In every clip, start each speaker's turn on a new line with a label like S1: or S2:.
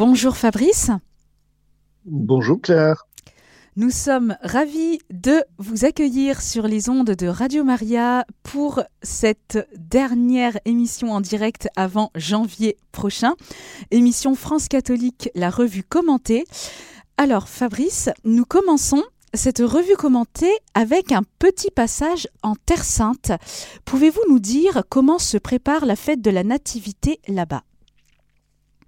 S1: Bonjour Fabrice.
S2: Bonjour Claire.
S1: Nous sommes ravis de vous accueillir sur les ondes de Radio Maria pour cette dernière émission en direct avant janvier prochain. Émission France catholique, la revue commentée. Alors Fabrice, nous commençons cette revue commentée avec un petit passage en Terre Sainte. Pouvez-vous nous dire comment se prépare la fête de la Nativité là-bas?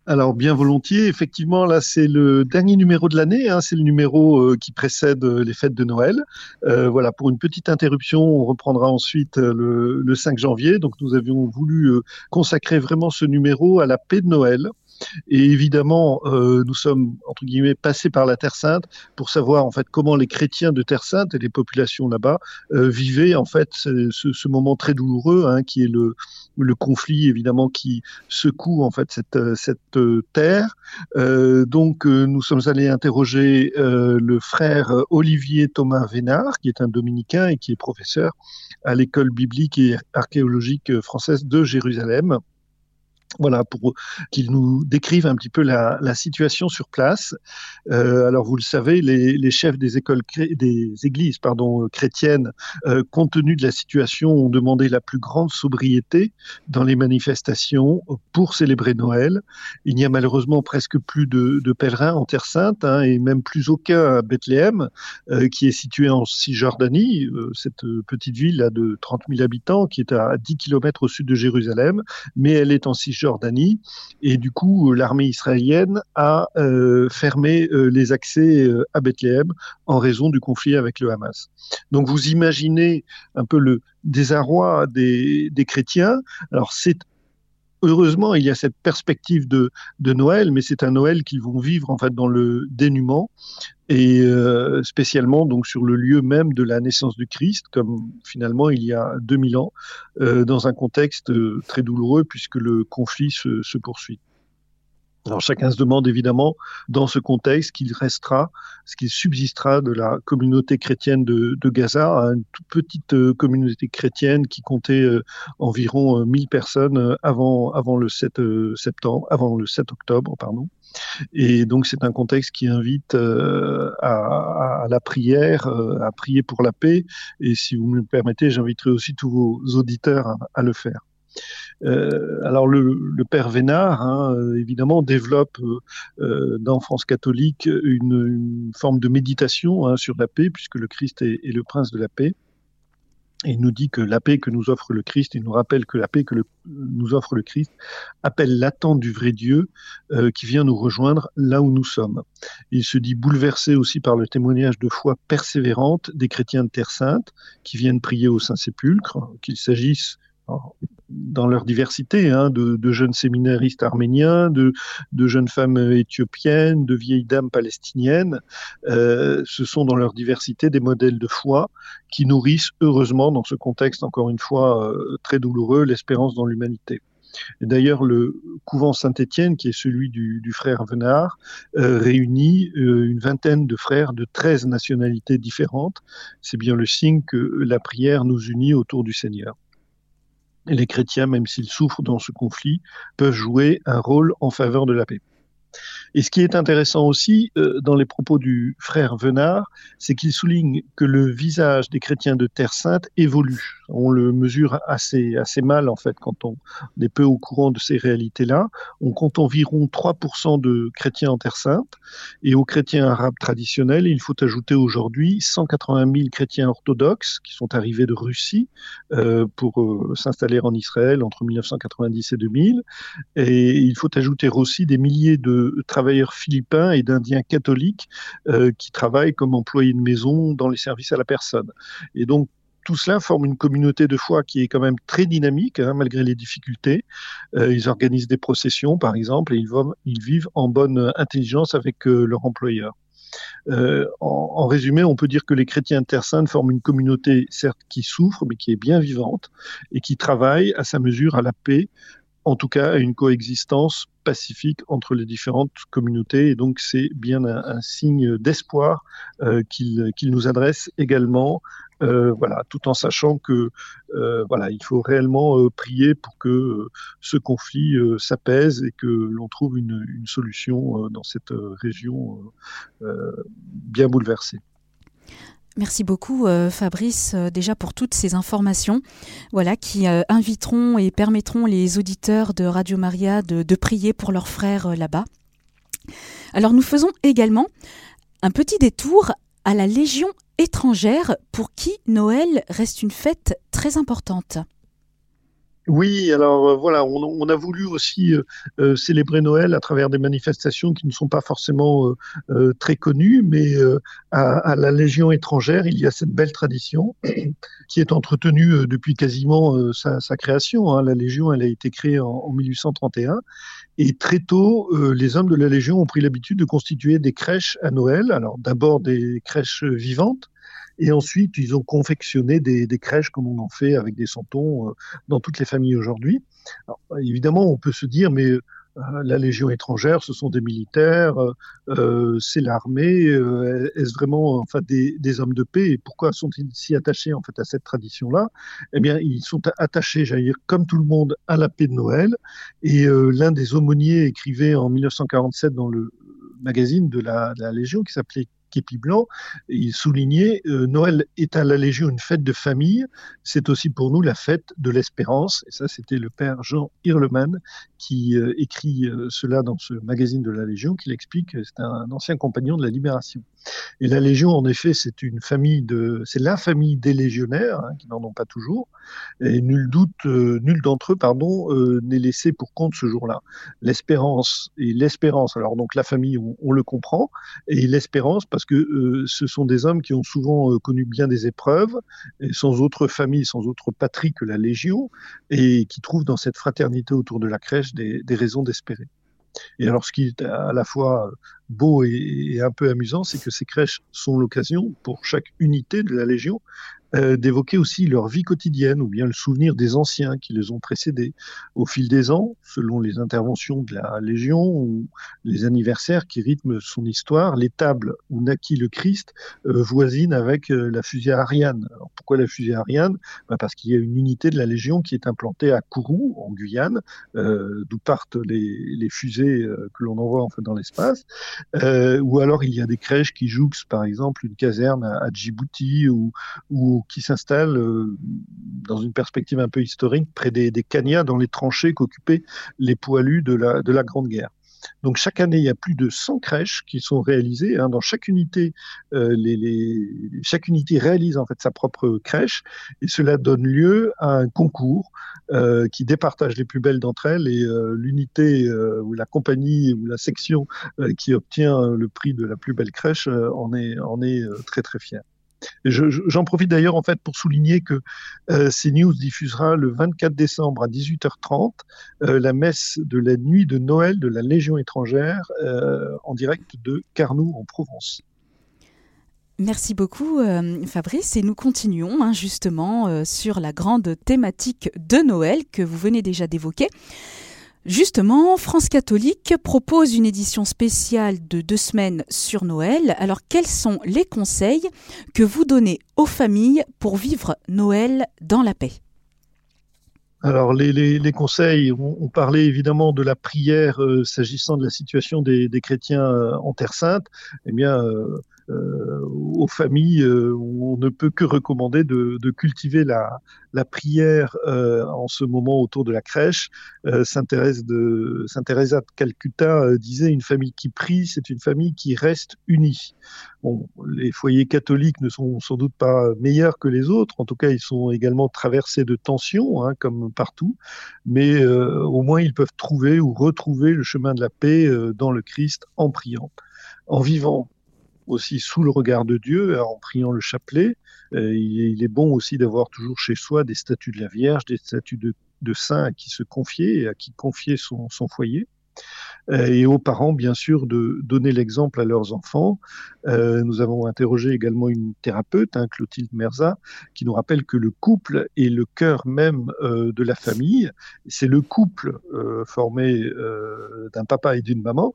S2: Alors bien volontiers, effectivement, là c'est le dernier numéro de l'année, hein, c'est le numéro euh, qui précède euh, les fêtes de Noël. Euh, voilà, pour une petite interruption, on reprendra ensuite le, le 5 janvier. Donc nous avions voulu consacrer vraiment ce numéro à la paix de Noël. Et évidemment, euh, nous sommes entre guillemets passés par la Terre Sainte pour savoir en fait comment les chrétiens de Terre Sainte et les populations là-bas euh, vivaient en fait ce, moment très douloureux hein, qui est le, conflit évidemment qui secoue en fait cette, cette terre. Euh, donc euh, nous sommes allés interroger euh, le frère Olivier Thomas Vénard qui est un dominicain et qui est professeur à l'école biblique et archéologique française de Jérusalem voilà, pour qu'ils nous décrivent un petit peu la, situation sur place. Euh, alors, vous le savez, les, chefs des écoles, des églises, pardon, chrétiennes, euh, compte tenu de la situation, ont demandé la plus grande sobriété dans les manifestations pour célébrer Noël. Il n'y a malheureusement presque plus de, pèlerins en Terre Sainte, hein, et même plus aucun à Bethléem, euh, qui est situé en Cisjordanie, cette petite ville là de 30 000 habitants, qui est à 10 km au sud de Jérusalem, mais elle est en Cisjordanie Jordanie. Et du coup, l'armée israélienne a euh, fermé euh, les accès euh, à Bethléem en raison du conflit avec le Hamas. Donc vous imaginez un peu le désarroi des, des chrétiens. Alors c'est heureusement, il y a cette perspective de, Noël, mais c'est un Noël qu'ils vont vivre en fait dans le dénuement et euh, spécialement donc sur le lieu même de la naissance du Christ, comme finalement il y a 2000 ans, euh, dans un contexte euh, très douloureux puisque le conflit se poursuit. Alors chacun se demande évidemment dans ce contexte qu'il restera, ce qu'il subsistera de la communauté chrétienne de, de, Gaza, une toute petite euh, communauté chrétienne qui comptait euh, environ 1000 euh, personnes avant, avant le 7 septembre, avant le 7 octobre, pardon. Et donc c'est un contexte qui invite à, à, la prière, à prier pour la paix. Et si vous me le permettez, j'inviterai aussi tous vos auditeurs à le faire. Euh, alors le, le, père Vénard, hein, euh, évidemment, développe euh, dans France catholique une, une forme de méditation hein, sur la paix, puisque le Christ est, est, le prince de la paix. Et il nous dit que la paix que nous offre le Christ, il nous rappelle que la paix que le, nous offre le Christ appelle l'attente du vrai Dieu euh, qui vient nous rejoindre là où nous sommes. Il se dit bouleversé aussi par le témoignage de foi persévérante des chrétiens de Terre Sainte qui viennent prier au Saint-Sépulcre, qu'il s'agisse dans leur diversité, hein, de, de, jeunes séminaristes arméniens, de, de, jeunes femmes éthiopiennes, de vieilles dames palestiniennes. Euh, ce sont dans leur diversité des modèles de foi qui nourrissent heureusement dans ce contexte, encore une fois, euh, très douloureux, l'espérance dans l'humanité. D'ailleurs, le couvent Saint-Étienne, qui est celui du, du frère Venard, euh, réunit euh, une vingtaine de frères de 13 nationalités différentes. C'est bien le signe que la prière nous unit autour du Seigneur les chrétiens, même s'ils souffrent dans ce conflit, peuvent jouer un rôle en faveur de la paix. Et ce qui est intéressant aussi euh, dans les propos du frère Venard, c'est qu'il souligne que le visage des chrétiens de Terre Sainte évolue. On le mesure assez, assez mal, en fait, quand on est peu au courant de ces réalités-là. On compte environ 3% de chrétiens en Terre Sainte. Et aux chrétiens arabes traditionnels, il faut ajouter aujourd'hui 180 000 chrétiens orthodoxes qui sont arrivés de Russie euh, pour euh, s'installer en Israël entre 1990 et 2000. Et il faut ajouter aussi des milliers de travailleurs philippins et d'indiens catholiques euh, qui travaillent comme employés de maison dans les services à la personne. Et donc, tout cela forme une communauté de foi qui est quand même très dynamique, hein, malgré les difficultés. Euh, ils organisent des processions, par exemple, et ils, vivent en bonne intelligence avec euh, leur employeur. Euh, en, résumé, on peut dire que les chrétiens intersaintes forment une communauté, certes, qui souffre, mais qui est bien vivante et qui travaille à sa mesure à la paix, en tout cas à une coexistence pacifique entre les différentes communautés. Et donc c'est bien un, signe d'espoir euh, qu'il qu nous adresse également voilà, tout en sachant que voilà, il faut réellement prier pour que ce conflit s'apaise et que l'on trouve une, solution dans cette région bien bouleversée.
S1: Merci beaucoup euh, Fabrice euh, déjà pour toutes ces informations voilà, qui euh, inviteront et permettront les auditeurs de Radio Maria de, de prier pour leurs frères là-bas. Alors nous faisons également un petit détour à la Légion étrangère pour qui Noël reste une fête très importante.
S2: Oui, alors euh, voilà, on, a voulu aussi euh, euh, célébrer Noël à travers des manifestations qui ne sont pas forcément très connues, mais à, la Légion étrangère, il y a cette belle tradition qui est entretenue depuis quasiment sa, création. Hein. La Légion, elle a été créée en 1831 et très tôt, les hommes de la Légion ont pris l'habitude de constituer des crèches à Noël. Alors d'abord des crèches vivantes et ensuite, ils ont confectionné des, crèches comme on en fait avec des santons euh, dans toutes les familles aujourd'hui. Évidemment, on peut se dire, mais euh, la Légion étrangère, ce sont des militaires, euh, c'est l'armée. Euh, Est-ce vraiment enfin des, des, hommes de paix Et pourquoi sont-ils si attachés en fait à cette tradition-là? Eh bien, ils sont attachés, j'allais dire, comme tout le monde, à la paix de Noël. Et euh, l'un des aumôniers écrivait en 1947 dans le magazine de la, de la Légion qui s'appelait képi blanc, il soulignait euh, Noël est à la Légion une fête de famille, c'est aussi pour nous la fête de l'espérance. Et ça, c'était le père Jean Hirleman qui euh, écrit euh, cela dans ce magazine de la Légion, qui l'explique. C'est un ancien compagnon de la Libération. Et la Légion, en effet, c'est une famille de, c'est la famille des légionnaires hein, qui n'en ont pas toujours. Et nul doute, nul d'entre eux, pardon, n'est laissé pour compte ce jour-là. L'espérance et l'espérance. Alors donc la famille, on, le comprend, et l'espérance parce que euh, ce sont des hommes qui ont souvent euh, connu bien des épreuves, sans autre famille, sans autre patrie que la Légion, et qui trouvent dans cette fraternité autour de la crèche des, raisons d'espérer. Et alors, ce qui est à la fois beau et, un peu amusant, c'est que ces crèches sont l'occasion pour chaque unité de la Légion euh, d'évoquer aussi leur vie quotidienne ou bien le souvenir des anciens qui les ont précédés au fil des ans, selon les interventions de la Légion ou les anniversaires qui rythment son histoire. Les tables où naquit le Christ euh, voisinent avec euh, la fusée Ariane. Alors, pourquoi la fusée Ariane? Ben Parce qu'il y a une unité de la Légion qui est implantée à Kourou, en Guyane, d'où partent les, les fusées que l'on envoie en dans l'espace. ou alors il y a des crèches qui jouxent par exemple une caserne à, à Djibouti ou, ou qui s'installe euh, dans une perspective un peu historique près des, des dans les tranchées qu'occupaient les poilus de la, de la Grande Guerre. Donc chaque année, il y a plus de 100 crèches qui sont réalisées. Hein. Dans chaque unité, euh, chaque unité réalise en fait sa propre crèche, et cela donne lieu à un concours euh, qui départage les plus belles d'entre elles. Et l'unité ou la compagnie ou la section qui obtient le prix de la plus belle crèche en est très très fière. J'en profite d'ailleurs en fait pour souligner que euh, CNews diffusera le 24 décembre à 18h30 euh, la messe de la nuit de Noël de la Légion étrangère euh, en direct de Carnoux en Provence.
S1: Merci beaucoup euh, Fabrice et nous continuons hein, justement sur la grande thématique de Noël que vous venez déjà d'évoquer. Justement, France catholique propose une édition spéciale de deux semaines sur Noël. Alors, quels sont les conseils que vous donnez aux familles pour vivre Noël dans la paix?
S2: Alors les, conseils, on, parlait évidemment de la prière euh, s'agissant de la situation des, chrétiens euh, en Terre Sainte. Eh bien, euh, aux familles, euh, on ne peut que recommander de, cultiver la, prière euh, en ce moment autour de la crèche. Saint Thérèse de Calcutta disait une famille qui prie, c'est une famille qui reste unie. Les foyers catholiques ne sont sans doute pas meilleurs que les autres. En tout cas, ils sont également traversés de tensions, hein, comme partout. Mais au moins, ils peuvent trouver ou retrouver le chemin de la paix dans le Christ en priant en vivant aussi sous le regard de Dieu en priant le chapelet. Euh, il, est bon aussi d'avoir toujours chez soi des statues de la Vierge, des statues de, saints à qui se confier et à qui confier son, foyer. Euh, et aux parents, bien sûr, de donner l'exemple à leurs enfants. Euh, nous avons interrogé également une thérapeute, hein, Clotilde Merza, qui nous rappelle que le couple est le cœur même euh, de la famille. C'est le couple formé d'un papa et d'une maman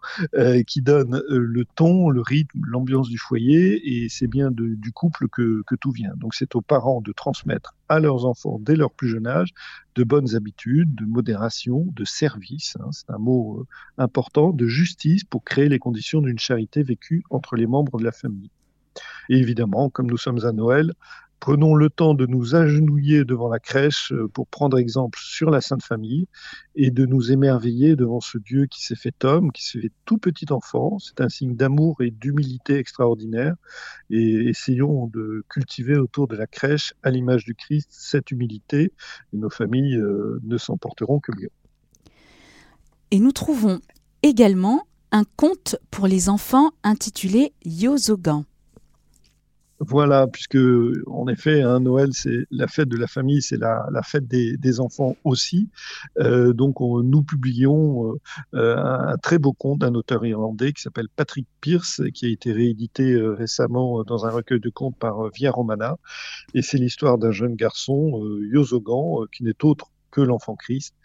S2: qui donne le ton, le rythme, l'ambiance du foyer, et c'est bien du couple que, que tout vient. Donc c'est aux parents de transmettre à leurs enfants dès leur plus jeune âge de bonnes habitudes, de modération, de service, hein, c'est un mot important, de justice pour créer les conditions d'une charité vécue entre les membres de la famille. Et évidemment, comme nous sommes à Noël, Prenons le temps de nous agenouiller devant la crèche euh, pour prendre exemple sur la Sainte Famille et de nous émerveiller devant ce Dieu qui s'est fait homme, qui s'est fait tout petit enfant. C'est un signe d'amour et d'humilité extraordinaire. Et essayons de cultiver autour de la crèche, à l'image du Christ, cette humilité. Et nos familles euh, ne s'en porteront que mieux.
S1: Et nous trouvons également un conte pour les enfants intitulé Yozogan.
S2: Voilà, puisque en effet, hein, Noël, c'est la fête de la famille, c'est la, fête des, enfants aussi. Euh, donc, nous publions euh, un, très beau conte d'un auteur irlandais qui s'appelle Patrick Pierce, qui a été réédité euh, récemment dans un recueil de contes par Via Romana. Et c'est l'histoire d'un jeune garçon, Yozogan, qui n'est autre que l'enfant Christ,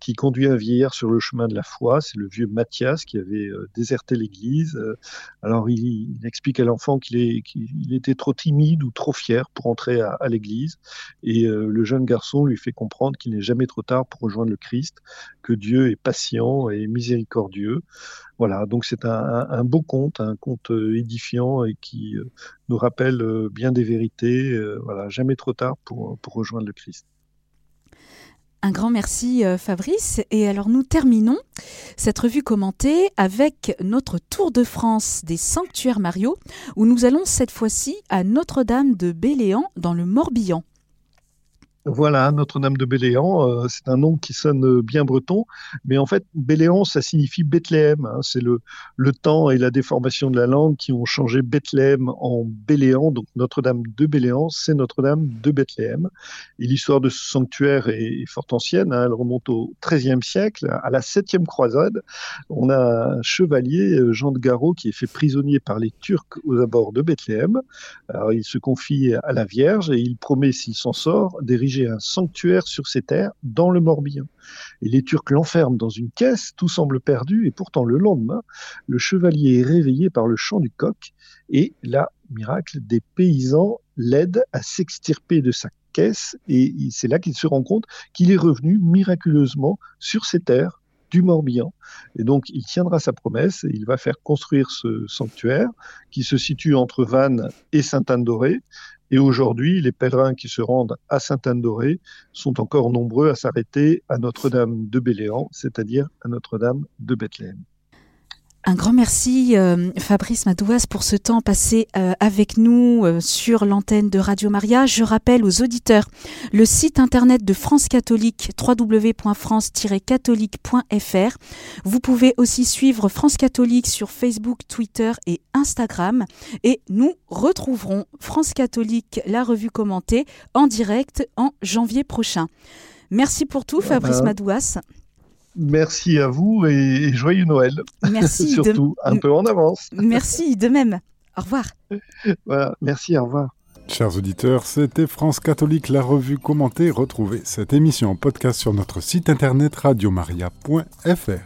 S2: qui conduit un vieillard sur le chemin de la foi. C'est le vieux Matthias qui avait euh, déserté l'Église. Euh, alors il, explique à l'enfant qu'il était trop timide ou trop fier pour entrer à, l'Église. Et euh, le jeune garçon lui fait comprendre qu'il n'est jamais trop tard pour rejoindre le Christ, que Dieu est patient et miséricordieux. Voilà, donc c'est un, beau conte, un conte édifiant et qui nous rappelle bien des vérités. voilà, jamais trop tard pour rejoindre le Christ.
S1: Un grand merci euh, Fabrice. Et alors nous terminons cette revue commentée avec notre tour de France des sanctuaires Mario, où nous allons cette fois-ci à Notre-Dame de Béléan dans le Morbihan.
S2: Voilà, Notre-Dame de Béléan, euh, c'est un nom qui sonne bien breton, mais en fait, Béléan, ça signifie Bethléem. Hein. c'est le, le temps et la déformation de la langue qui ont changé Bethléem en Béléan. Donc Notre-Dame de Béléan, c'est Notre-Dame de Bethléem. Et l'histoire de ce sanctuaire est, fort ancienne. Hein. elle remonte au XIIIe siècle, à la septième croisade. On a un chevalier, euh, Jean de Garot, qui est fait prisonnier par les Turcs aux abords de Bethléem. Alors, il se confie à la Vierge et il promet, s'il s'en sort, d'ériger un sanctuaire sur ces terres dans le Morbihan. Et les Turcs l'enferment dans une caisse, tout semble perdu, et pourtant le lendemain, le chevalier est réveillé par le chant du coq, et là, miracle, des paysans l'aident à s'extirper de sa caisse, et c'est là qu'il se rend compte qu'il est revenu miraculeusement sur ces terres Morbihan. Et donc, il tiendra sa promesse et il va faire construire ce sanctuaire qui se situe entre Vannes et Sainte-Anne-d'Orée. Et aujourd'hui, les pèlerins qui se rendent à Sainte-Anne-d'Orée sont encore nombreux à s'arrêter à Notre-Dame de Béléan, c'est-à-dire à Notre-Dame de Bethléem.
S1: Un grand merci euh, Fabrice Madouas pour ce temps passé euh, avec nous euh, sur l'antenne de Radio Maria. Je rappelle aux auditeurs le site internet de France Catholique www.france-catholique.fr. Vous pouvez aussi suivre France Catholique sur Facebook, Twitter et Instagram et nous retrouverons France Catholique la revue commentée en direct en janvier prochain. Merci pour tout Fabrice Madouas.
S2: Merci à vous et joyeux Noël.
S1: Merci.
S2: Surtout, un peu en avance.
S1: Merci, de même. Au revoir.
S2: Voilà, merci, au revoir.
S3: Chers auditeurs, c'était France Catholique, la revue commentée. Retrouvez cette émission en podcast sur notre site internet radiomaria.fr.